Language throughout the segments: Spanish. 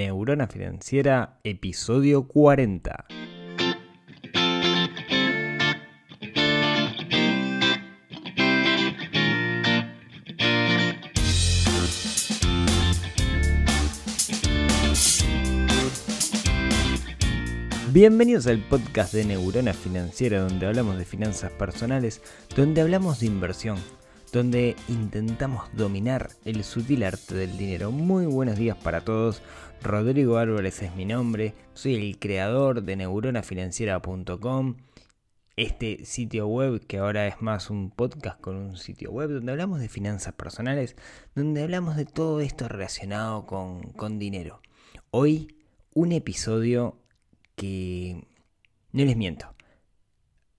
Neurona Financiera, episodio 40. Bienvenidos al podcast de Neurona Financiera donde hablamos de finanzas personales, donde hablamos de inversión donde intentamos dominar el sutil arte del dinero. Muy buenos días para todos. Rodrigo Álvarez es mi nombre. Soy el creador de neuronafinanciera.com. Este sitio web que ahora es más un podcast con un sitio web donde hablamos de finanzas personales, donde hablamos de todo esto relacionado con, con dinero. Hoy un episodio que no les miento.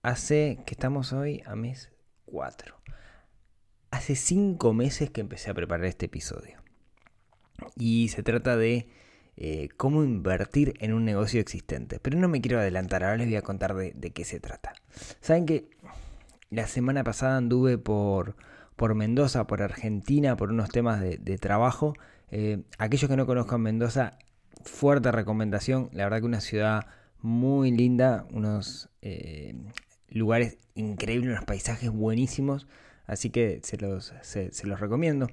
Hace que estamos hoy a mes 4 hace cinco meses que empecé a preparar este episodio. Y se trata de eh, cómo invertir en un negocio existente. Pero no me quiero adelantar, ahora les voy a contar de, qué se trata. Saben que la semana pasada anduve por, por Mendoza, por Argentina, por unos temas de, trabajo. Eh, aquellos que no conozcan Mendoza, fuerte recomendación. La verdad que una ciudad muy linda, unos eh, lugares increíbles, unos paisajes buenísimos. Así que se los, se, los recomiendo.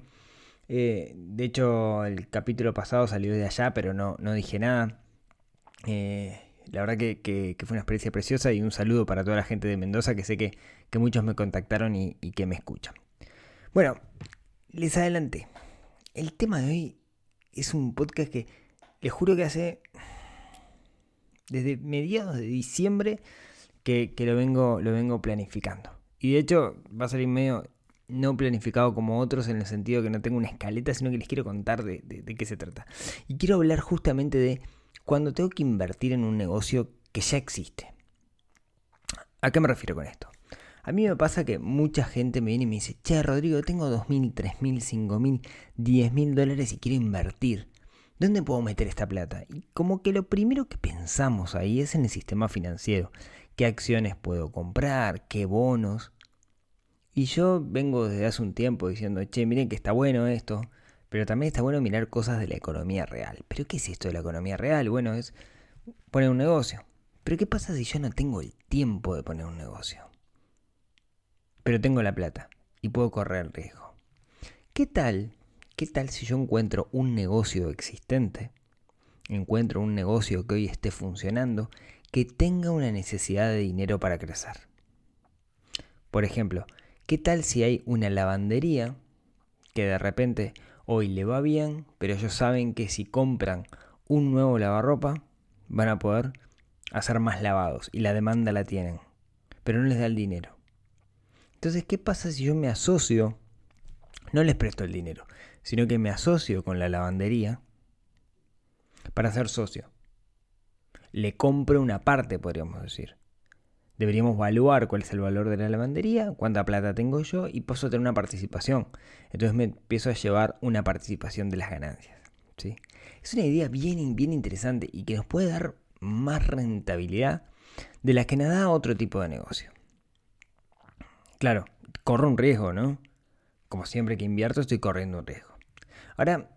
Eh, de hecho, el capítulo pasado salió de allá, pero no, dije nada. Eh, la verdad que, fue una experiencia preciosa y un saludo para toda la gente de Mendoza, que sé que, muchos me contactaron y, que me escuchan. Bueno, les adelanté. El tema de hoy es un podcast que les juro que hace desde mediados de diciembre que, que lo, vengo, lo vengo planificando. Y de hecho va a salir medio no planificado como otros en el sentido que no tengo una escaleta, sino que les quiero contar de, qué se trata. Y quiero hablar justamente de cuando tengo que invertir en un negocio que ya existe. ¿A qué me refiero con esto? A mí me pasa que mucha gente me viene y me dice, che Rodrigo, tengo 2.000, 3.000, 5.000, 10.000 dólares y quiero invertir. ¿Dónde puedo meter esta plata? Y como que lo primero que pensamos ahí es en el sistema financiero qué acciones puedo comprar, qué bonos. Y yo vengo desde hace un tiempo diciendo, che, miren que está bueno esto, pero también está bueno mirar cosas de la economía real. ¿Pero qué es esto de la economía real? Bueno, es poner un negocio. Pero ¿qué pasa si yo no tengo el tiempo de poner un negocio? Pero tengo la plata y puedo correr el riesgo. ¿Qué tal? ¿Qué tal si yo encuentro un negocio existente? Encuentro un negocio que hoy esté funcionando que tenga una necesidad de dinero para crecer. Por ejemplo, ¿qué tal si hay una lavandería que de repente hoy le va bien, pero ellos saben que si compran un nuevo lavarropa van a poder hacer más lavados y la demanda la tienen, pero no les da el dinero. Entonces, ¿qué pasa si yo me asocio? No les presto el dinero, sino que me asocio con la lavandería para ser socio le compro una parte, podríamos decir. Deberíamos evaluar cuál es el valor de la lavandería, cuánta plata tengo yo y puedo tener una participación. Entonces me empiezo a llevar una participación de las ganancias. ¿sí? Es una idea bien, bien interesante y que nos puede dar más rentabilidad de la que nos da otro tipo de negocio. Claro, corro un riesgo, ¿no? Como siempre que invierto estoy corriendo un riesgo. Ahora,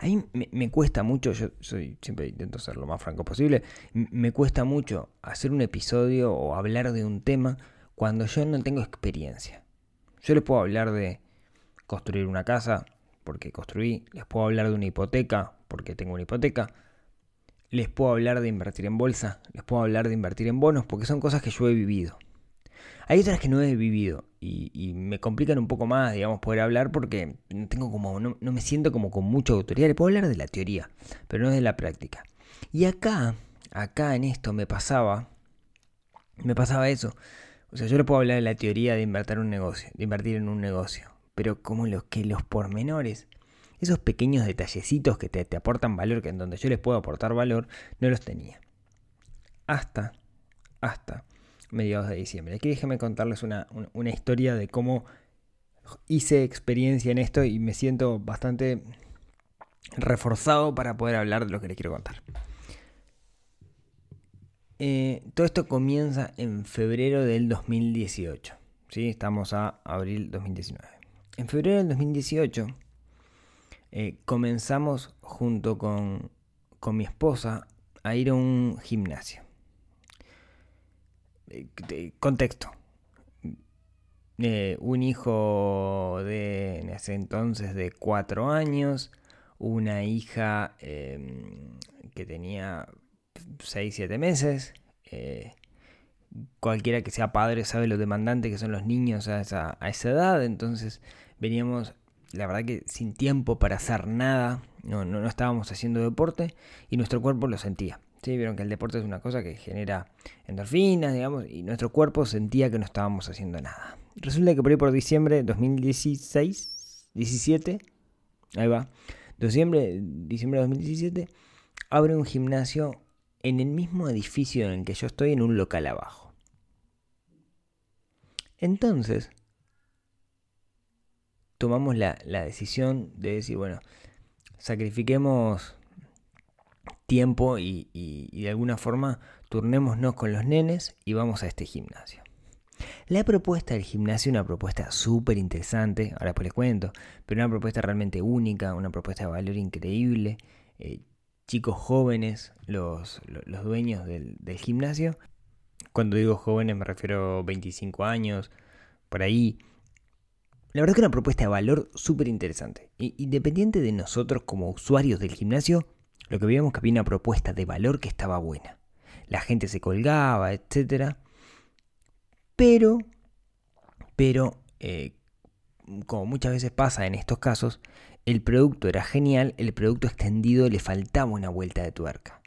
a mí me, cuesta mucho, yo siempre intento ser lo más franco posible, me cuesta mucho hacer un episodio o hablar de un tema cuando yo no tengo experiencia. Yo les puedo hablar de construir una casa, porque construí, les puedo hablar de una hipoteca, porque tengo una hipoteca, les puedo hablar de invertir en bolsa, les puedo hablar de invertir en bonos, porque son cosas que yo he vivido. Hay otras que no he vivido y, me complican un poco más, digamos, poder hablar porque no tengo como, no, me siento como con mucha autoridad. Le puedo hablar de la teoría, pero no de la práctica. Y acá, acá en esto me pasaba, me pasaba eso. O sea, yo le puedo hablar de la teoría de invertir un negocio, de invertir en un negocio, pero como los que los pormenores, esos pequeños detallecitos que te, te aportan valor, que en donde yo les puedo aportar valor, no los tenía. Hasta, hasta mediados de diciembre. Aquí déjenme contarles una, historia de cómo hice experiencia en esto y me siento bastante reforzado para poder hablar de lo que les quiero contar. Eh, todo esto comienza en febrero del 2018. ¿sí? Estamos a abril 2019. En febrero del 2018 eh, comenzamos junto con, con mi esposa a ir a un gimnasio. Contexto. Eh, un hijo de en ese entonces de cuatro años, una hija em, que tenía 6, 7 meses. Eh, cualquiera que sea padre sabe lo demandante que son los niños a esa, a esa edad. Entonces veníamos, la verdad que sin tiempo para hacer nada. No, no, no estábamos haciendo deporte y nuestro cuerpo lo sentía. ¿Sí? Vieron que el deporte es una cosa que genera endorfinas, digamos, y nuestro cuerpo sentía que no estábamos haciendo nada. Resulta que por ahí por diciembre de 2016, 17, ahí va, diciembre, diciembre de 2017, abre un gimnasio en el mismo edificio en el que yo estoy, en un local abajo. Entonces, tomamos la, la decisión de decir, bueno, sacrifiquemos tiempo y, de alguna forma turnémonos con los nenes y vamos a este gimnasio. La propuesta del gimnasio es una propuesta súper interesante, ahora pues les cuento, pero una propuesta realmente única, una propuesta de valor increíble. Eh, chicos jóvenes, los, los dueños del, del, gimnasio. Cuando digo jóvenes me refiero a 25 años, por ahí. La verdad que una propuesta de valor súper interesante. Independiente de nosotros como usuarios del gimnasio, lo que veíamos que había una propuesta de valor que estaba buena. La gente se colgaba, etc. Pero, pero, eh, como muchas veces pasa en estos casos, el producto era genial, el producto extendido le faltaba una vuelta de tuerca.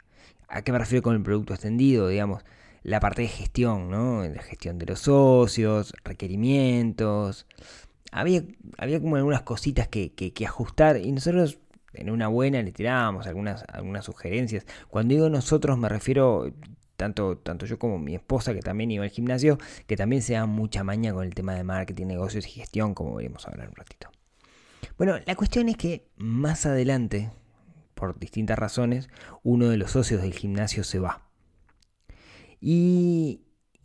¿A qué me refiero con el producto extendido? Digamos, la parte de gestión, ¿no? La gestión de los socios, requerimientos. Había, había como algunas cositas que, que ajustar y nosotros en una buena le tirábamos algunas, algunas sugerencias. Cuando digo nosotros me refiero tanto, tanto yo como mi esposa, que también iba al gimnasio, que también se da mucha maña con el tema de marketing, negocios y gestión, como veremos hablar un ratito. Bueno, la cuestión es que más adelante, por distintas razones, uno de los socios del gimnasio se va. Y,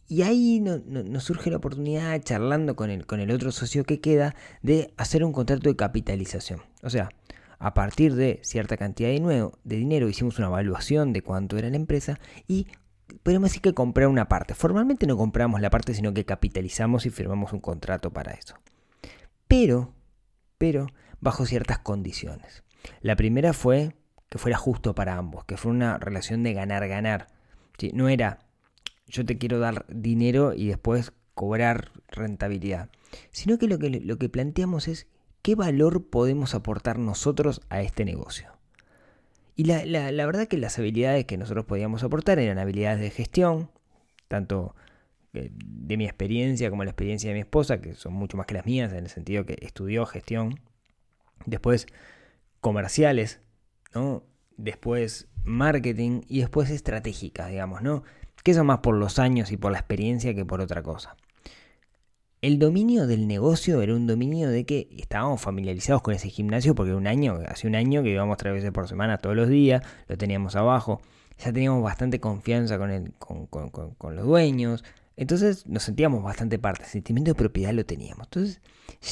y ahí nos surge la oportunidad, charlando con el, con el otro socio que queda, de hacer un contrato de capitalización. O sea, a partir de cierta cantidad de, nuevo, de dinero hicimos una evaluación de cuánto era la empresa y podemos decir que comprar una parte. Formalmente no compramos la parte, sino que capitalizamos y firmamos un contrato para eso. Pero, pero, bajo ciertas condiciones. La primera fue que fuera justo para ambos, que fue una relación de ganar-ganar. No era yo te quiero dar dinero y después cobrar rentabilidad, sino que lo que, lo que planteamos es qué valor podemos aportar nosotros a este negocio. Y la, la, verdad que las habilidades que nosotros podíamos aportar eran habilidades de gestión, tanto eh, de mi experiencia como la experiencia de mi esposa, que son mucho más que las mías, en el sentido que estudió gestión. Después comerciales, ¿no? Después marketing y después estratégicas, digamos, ¿no? Que son más por los años y por la experiencia que por otra cosa. El dominio del negocio era un dominio de que estábamos familiarizados con ese gimnasio porque un año, hace un año que íbamos tres veces por semana todos los días, lo teníamos abajo, ya teníamos bastante confianza con, el, con, los dueños, entonces nos sentíamos bastante parte, el sentimiento de propiedad lo teníamos. Entonces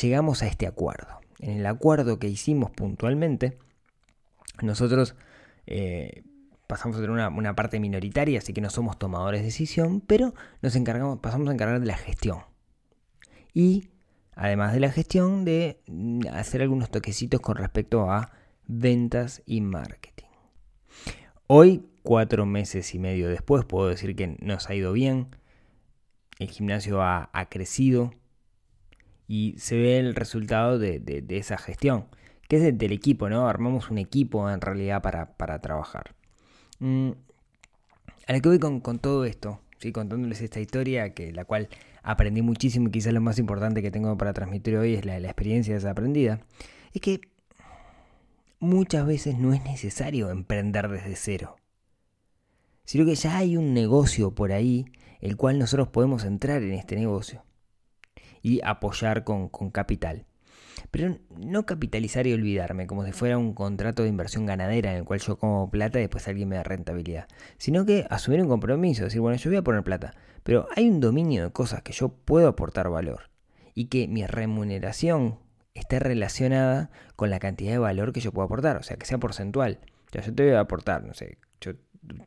llegamos a este acuerdo. En el acuerdo que hicimos puntualmente, nosotros eh, pasamos a tener una, una, parte minoritaria, así que no somos tomadores de decisión, pero nos encargamos, pasamos a encargar de la gestión y además de la gestión de mm, hacer algunos toquecitos con respecto a ventas y marketing. Hoy, cuatro meses y medio después, puedo decir que nos ha ido bien. El gimnasio ha, crecido y se ve el resultado de, esa gestión, que es del equipo, ¿no? Armamos un equipo en realidad para, trabajar. Mm, a lo que voy con, con todo esto, ¿sí? contándoles esta historia, que la cual aprendí muchísimo y quizás lo más importante que tengo para transmitir hoy es la, la experiencia aprendida, es que muchas veces no es necesario emprender desde cero, sino que ya hay un negocio por ahí el cual nosotros podemos entrar en este negocio y apoyar con, con capital. Pero no capitalizar y olvidarme, como si fuera un contrato de inversión ganadera en el cual yo como plata y después alguien me da rentabilidad. Sino que asumir un compromiso, decir, bueno, yo voy a poner plata, pero hay un dominio de cosas que yo puedo aportar valor y que mi remuneración esté relacionada con la cantidad de valor que yo puedo aportar, o sea, que sea porcentual. O sea, yo te voy a aportar, no sé, yo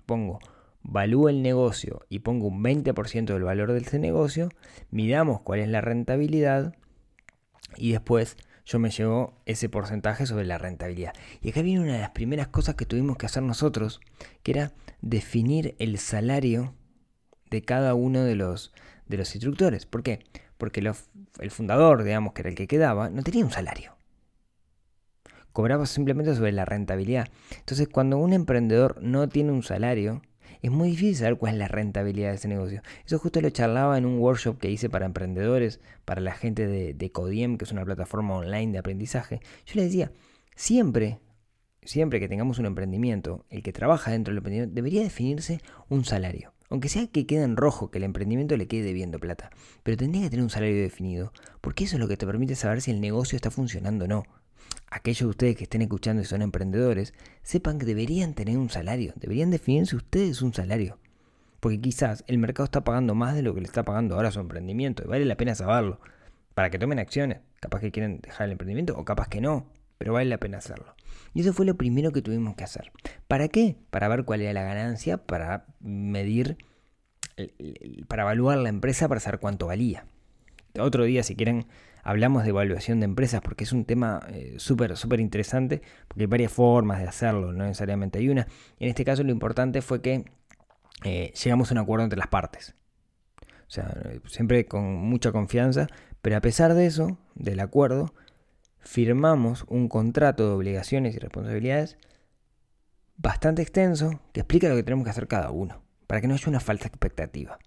pongo, valúo el negocio y pongo un 20% del valor de ese negocio, midamos cuál es la rentabilidad y después yo me llevo ese porcentaje sobre la rentabilidad. Y acá viene una de las primeras cosas que tuvimos que hacer nosotros, que era definir el salario de cada uno de los, de los instructores. ¿Por qué? Porque el fundador, digamos, que era el que quedaba, no tenía un salario. Cobraba simplemente sobre la rentabilidad. Entonces, cuando un emprendedor no tiene un salario, es muy difícil saber cuál es la rentabilidad de ese negocio. Eso justo lo charlaba en un workshop que hice para emprendedores, para la gente de, de Codiem, que es una plataforma online de aprendizaje. Yo le decía, siempre, siempre que tengamos un emprendimiento, el que trabaja dentro del emprendimiento debería definirse un salario. Aunque sea que quede en rojo, que el emprendimiento le quede debiendo plata. Pero tendría que tener un salario definido, porque eso es lo que te permite saber si el negocio está funcionando o no. Aquellos de ustedes que estén escuchando y son emprendedores, sepan que deberían tener un salario, deberían definirse ustedes un salario. Porque quizás el mercado está pagando más de lo que le está pagando ahora su emprendimiento, y vale la pena saberlo, para que tomen acciones. Capaz que quieren dejar el emprendimiento o capaz que no, pero vale la pena hacerlo. Y eso fue lo primero que tuvimos que hacer. ¿Para qué? Para ver cuál era la ganancia, para medir, para evaluar la empresa, para saber cuánto valía. Otro día, si quieren, hablamos de evaluación de empresas porque es un tema eh, súper, súper interesante, porque hay varias formas de hacerlo, no necesariamente hay una. En este caso lo importante fue que eh, llegamos a un acuerdo entre las partes. O sea, siempre con mucha confianza, pero a pesar de eso, del acuerdo, firmamos un contrato de obligaciones y responsabilidades bastante extenso que explica lo que tenemos que hacer cada uno, para que no haya una falsa expectativa.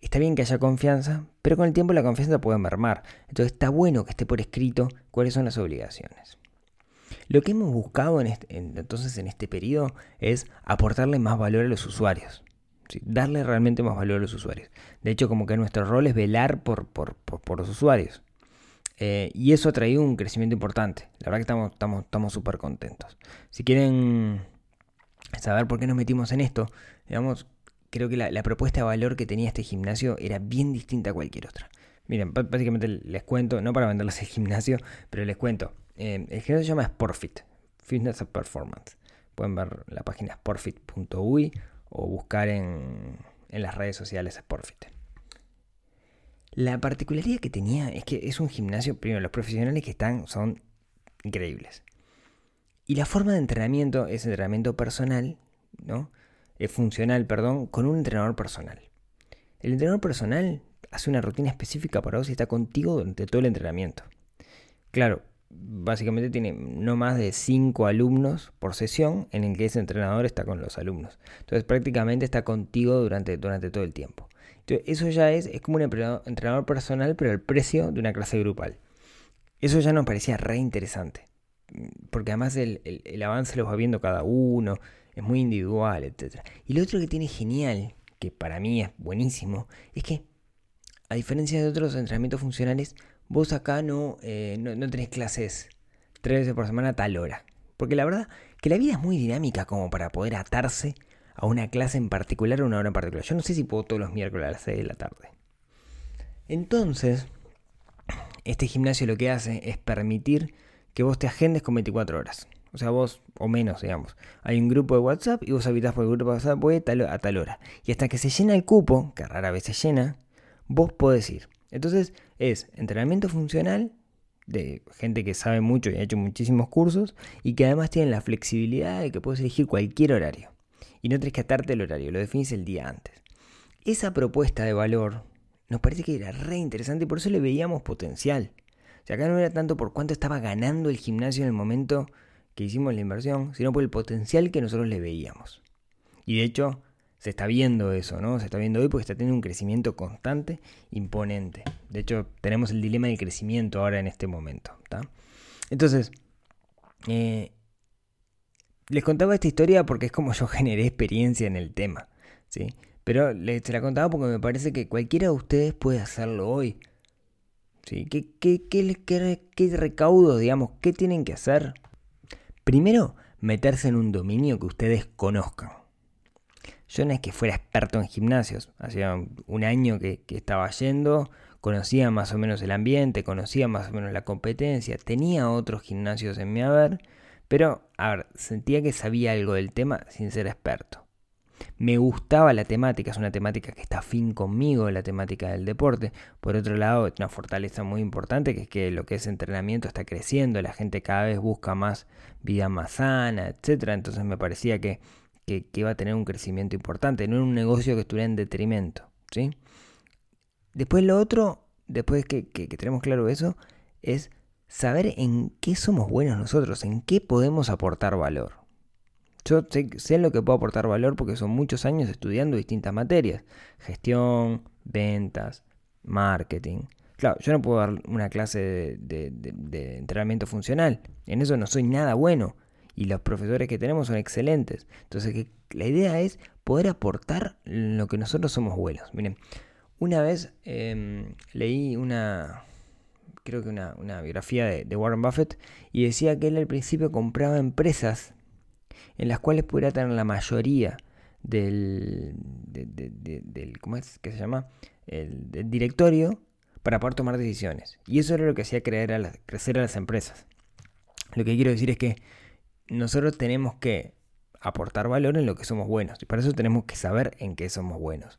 Está bien que haya confianza, pero con el tiempo la confianza puede mermar, entonces está bueno que esté por escrito cuáles son las obligaciones. Lo que hemos buscado en entonces en este periodo es aportarle más valor a los usuarios, darle realmente más valor a los usuarios. De hecho, como que nuestro rol es velar por, los usuarios. Eh, y eso ha traído un crecimiento importante. La verdad que estamos súper contentos. Si quieren saber por qué nos metimos en esto, digamos, creo que la, propuesta de valor que tenía este gimnasio era bien distinta a cualquier otra. Miren, básicamente les cuento, no para venderles el gimnasio, pero les cuento. Eh, el gimnasio se llama Sportfit, Fitness and Performance. Pueden ver la página sportfit.ui o buscar en, en las redes sociales Sportfit. La particularidad que tenía es que es un gimnasio, primero, los profesionales que están son increíbles. Y la forma de entrenamiento es entrenamiento personal, ¿no? Es funcional, perdón, con un entrenador personal. El entrenador personal hace una rutina específica para vos y está contigo durante todo el entrenamiento. Claro, básicamente tiene no más de 5 alumnos por sesión en el que ese entrenador está con los alumnos. Entonces prácticamente está contigo durante, durante todo el tiempo eso ya es, es como un entrenador personal, pero el precio de una clase grupal. Eso ya nos parecía re interesante. Porque además el, avance lo va viendo cada uno, es muy individual, etc. Y lo otro que tiene genial, que para mí es buenísimo, es que, a diferencia de otros entrenamientos funcionales, vos acá no, eh, no, no tenés clases tres veces por semana a tal hora. Porque la verdad que la vida es muy dinámica como para poder atarse a una clase en particular o una hora en particular. Yo no sé si puedo todos los miércoles a las 6 de la tarde. Entonces, este gimnasio lo que hace es permitir que vos te agendes con 24 horas. O sea, vos, o menos, digamos. Hay un grupo de WhatsApp y vos habitas por el grupo de WhatsApp voy a tal hora. Y hasta que se llena el cupo, que rara vez se llena, vos podés ir. Entonces, es entrenamiento funcional de gente que sabe mucho y ha hecho muchísimos cursos y que además tienen la flexibilidad de que puedes elegir cualquier horario y no tenés que atarte el horario, lo definís el día antes. Esa propuesta de valor nos parece que era re interesante y por eso le veíamos potencial. O sea, acá no era tanto por cuánto estaba ganando el gimnasio en el momento que hicimos la inversión, sino por el potencial que nosotros le veíamos. Y de hecho, se está viendo eso, ¿no? Se está viendo hoy porque está teniendo un crecimiento constante, imponente. De hecho, tenemos el dilema del crecimiento ahora en este momento. Entonces, eh, les contaba esta historia porque es como yo generé experiencia en el tema, ¿sí? Pero les la contaba porque me parece que cualquiera de ustedes puede hacerlo hoy. ¿Sí? ¿Qué, qué, qué, qué recaudo, digamos, qué tienen que hacer? Primero, meterse en un dominio que ustedes conozcan. Yo no es que fuera experto en gimnasios, hacía un año que, estaba yendo, conocía más o menos el ambiente, conocía más o menos la competencia, tenía otros gimnasios en mi haber, pero, a ver, sentía que sabía algo del tema sin ser experto. Me gustaba la temática, es una temática que está afín conmigo, la temática del deporte. Por otro lado, es una fortaleza muy importante que es que lo que es entrenamiento está creciendo, la gente cada vez busca más vida más sana, etc. Entonces me parecía que, que, iba a tener un crecimiento importante, no era un negocio que estuviera en detrimento. ¿sí? Después lo otro, después que, que tenemos claro eso, es saber en qué somos buenos nosotros, en qué podemos aportar valor. Yo sé, en lo que puedo aportar valor porque son muchos años estudiando distintas materias. Gestión, ventas, marketing. Claro, yo no puedo dar una clase de, entrenamiento funcional. En eso no soy nada bueno. Y los profesores que tenemos son excelentes. Entonces la idea es poder aportar lo que nosotros somos buenos. Miren, una vez em, leí una, creo que una biografía de, Warren Buffett y decía que él al principio compraba empresas en las cuales pudiera tener la mayoría del, del ¿cómo es que se llama? El, directorio para poder tomar decisiones. Y eso era lo que hacía creer a crecer a las empresas. Lo que quiero decir es que nosotros tenemos que aportar valor en lo que somos buenos. Y para eso tenemos que saber en qué somos buenos.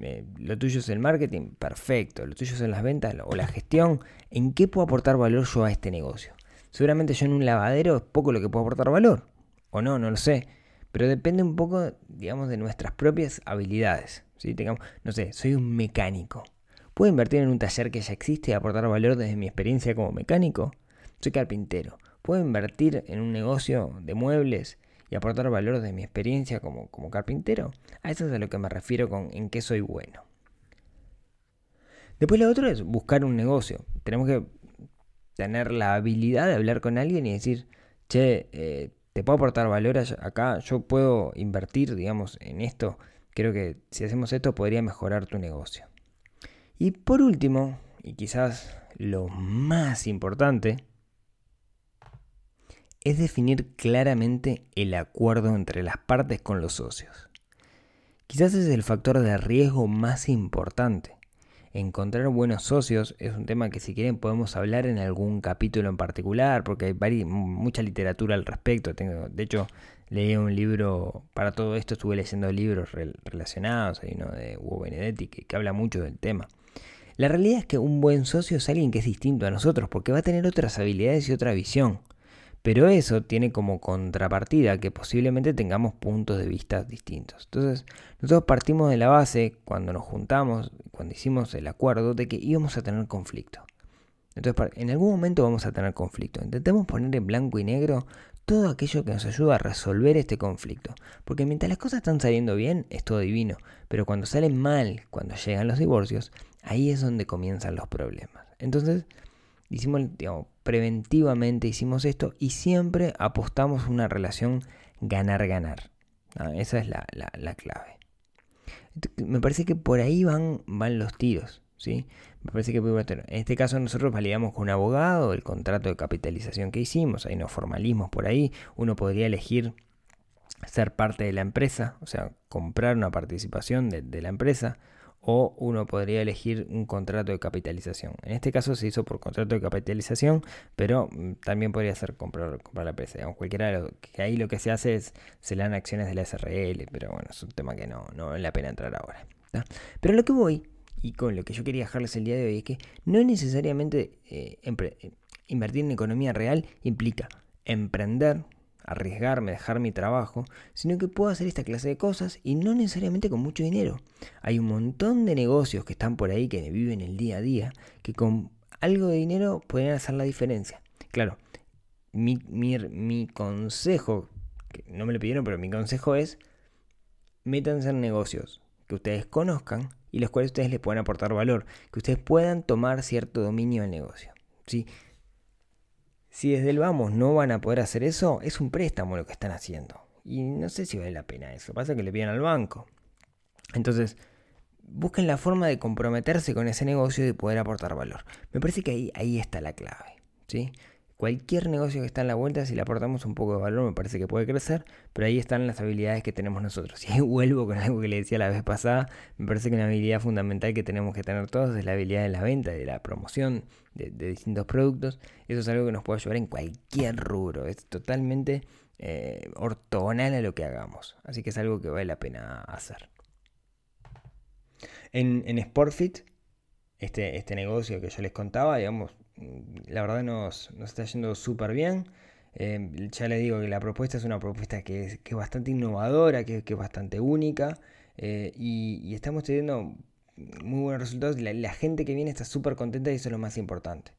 Eh, lo tuyo es el marketing, perfecto. Lo tuyo es las ventas o la gestión. ¿En qué puedo aportar valor yo a este negocio? Seguramente yo en un lavadero es poco lo que puedo aportar valor o no, no lo sé. Pero depende un poco, digamos, de nuestras propias habilidades. ¿sí? Digamos, no sé, soy un mecánico. ¿Puedo invertir en un taller que ya existe y aportar valor desde mi experiencia como mecánico? Soy carpintero. ¿Puedo invertir en un negocio de muebles y aportar valor desde mi experiencia como, como carpintero? A eso es a lo que me refiero con en qué soy bueno. Después lo otro es buscar un negocio. Tenemos que tener la habilidad de hablar con alguien y decir, che, eh, te puedo aportar valor acá, yo puedo invertir, digamos, en esto. Creo que si hacemos esto podría mejorar tu negocio. Y por último, y quizás lo más importante, es definir claramente el acuerdo entre las partes con los socios. Quizás es el factor de riesgo más importante. Encontrar buenos socios es un tema que si quieren podemos hablar en algún capítulo en particular, porque hay mucha literatura al respecto. Tengo, de hecho, leí un libro, para todo esto estuve leyendo libros relacionados, hay uno de Hugo Benedetti que, que habla mucho del tema. La realidad es que un buen socio es alguien que es distinto a nosotros, porque va a tener otras habilidades y otra visión. Pero eso tiene como contrapartida que posiblemente tengamos puntos de vista distintos. Entonces, nosotros partimos de la base, cuando nos juntamos, cuando hicimos el acuerdo, de que íbamos a tener conflicto. Entonces, en algún momento vamos a tener conflicto. Intentemos poner en blanco y negro todo aquello que nos ayuda a resolver este conflicto. Porque mientras las cosas están saliendo bien, es todo divino. Pero cuando salen mal, cuando llegan los divorcios, ahí es donde comienzan los problemas. Entonces, hicimos, digamos, preventivamente hicimos esto y siempre apostamos una relación ganar-ganar. Esa es la, clave. Me parece que por ahí van, van los tiros. ¿sí? Me parece que en este caso nosotros validamos con un abogado el contrato de capitalización que hicimos, hay unos formalismos por ahí, uno podría elegir ser parte de la empresa, o sea, comprar una participación de la empresa, o uno podría elegir un contrato de capitalización. En este caso se hizo por contrato de capitalización, pero mm, también podría ser comprar, comprar la empresa. cualquiera que ahí lo que se hace es se le dan acciones de la SRL, pero bueno, es un tema que no, no vale la pena entrar ahora. Pero lo que voy, y con lo que yo quería dejarles el día de hoy, es que no necesariamente eh, eh, invertir en economía real implica emprender arriesgarme, dejar mi trabajo, sino que puedo hacer esta clase de cosas y no necesariamente con mucho dinero. Hay un montón de negocios que están por ahí, que viven el día a día, que con algo de dinero pueden hacer la diferencia. Claro, mi, mi, consejo, que no me lo pidieron, pero mi consejo es, métanse en negocios que ustedes conozcan y los cuales ustedes les puedan aportar valor, que ustedes puedan tomar cierto dominio del negocio. ¿sí? Si desde el vamos no van a poder hacer eso, es un préstamo lo que están haciendo. Y no sé si vale la pena eso. Pasa que le piden al banco. Entonces, busquen la forma de comprometerse con ese negocio y de poder aportar valor. Me parece que ahí, ahí está la clave. ¿sí? Cualquier negocio que está en la vuelta, si le aportamos un poco de valor, me parece que puede crecer, pero ahí están las habilidades que tenemos nosotros. Y ahí vuelvo con algo que le decía la vez pasada, me parece que una habilidad fundamental que tenemos que tener todos es la habilidad de la venta, de la promoción de, distintos productos. Eso es algo que nos puede ayudar en cualquier rubro, es totalmente eh, ortogonal a lo que hagamos, así que es algo que vale la pena hacer. En, en Sportfit, este, este negocio que yo les contaba, digamos, la verdad nos, está yendo súper bien. Eh, ya les digo que la propuesta es una propuesta que es, que bastante innovadora, que, es bastante única eh, y, estamos teniendo muy buenos resultados y la gente que viene está súper contenta y eso es lo más importante.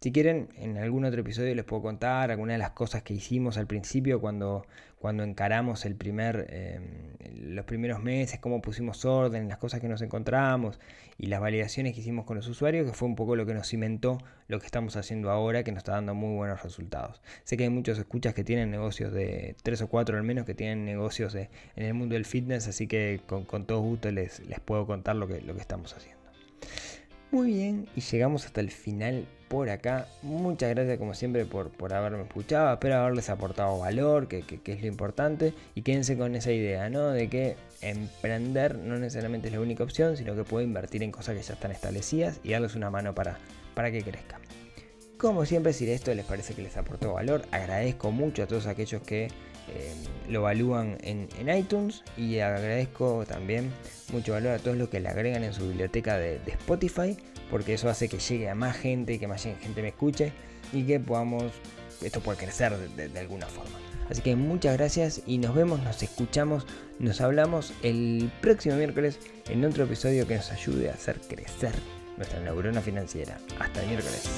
Si quieren, en algún otro episodio les puedo contar algunas de las cosas que hicimos al principio cuando, cuando encaramos el primer, em, los primeros meses, cómo pusimos orden, las cosas que nos encontramos y las validaciones que hicimos con los usuarios, que fue un poco lo que nos cimentó lo que estamos haciendo ahora, que nos está dando muy buenos resultados. Sé que hay muchos escuchas que tienen negocios de tres o cuatro al menos, que tienen negocios en el mundo del fitness, así que con, todo gusto les, les puedo contar lo que, lo que estamos haciendo. Muy bien, y llegamos hasta el final por acá. Muchas gracias como siempre por, por haberme escuchado. Espero haberles aportado valor, que, es lo importante. Y quédense con esa idea, ¿no? De que emprender no necesariamente es la única opción, sino que puedo invertir en cosas que ya están establecidas y darles una mano para, para que crezcan. Como siempre, si esto les parece que les aportó valor, agradezco mucho a todos aquellos que eh, lo evalúan en, iTunes y agradezco también mucho valor a todos los que le agregan en su biblioteca de Spotify porque eso hace que llegue a más gente, que más gente me escuche y que podamos, esto puede crecer de, alguna forma. Así que muchas gracias y nos vemos, nos escuchamos, nos hablamos el próximo miércoles en otro episodio que nos ayude a hacer crecer nuestra neurona financiera. Hasta el miércoles.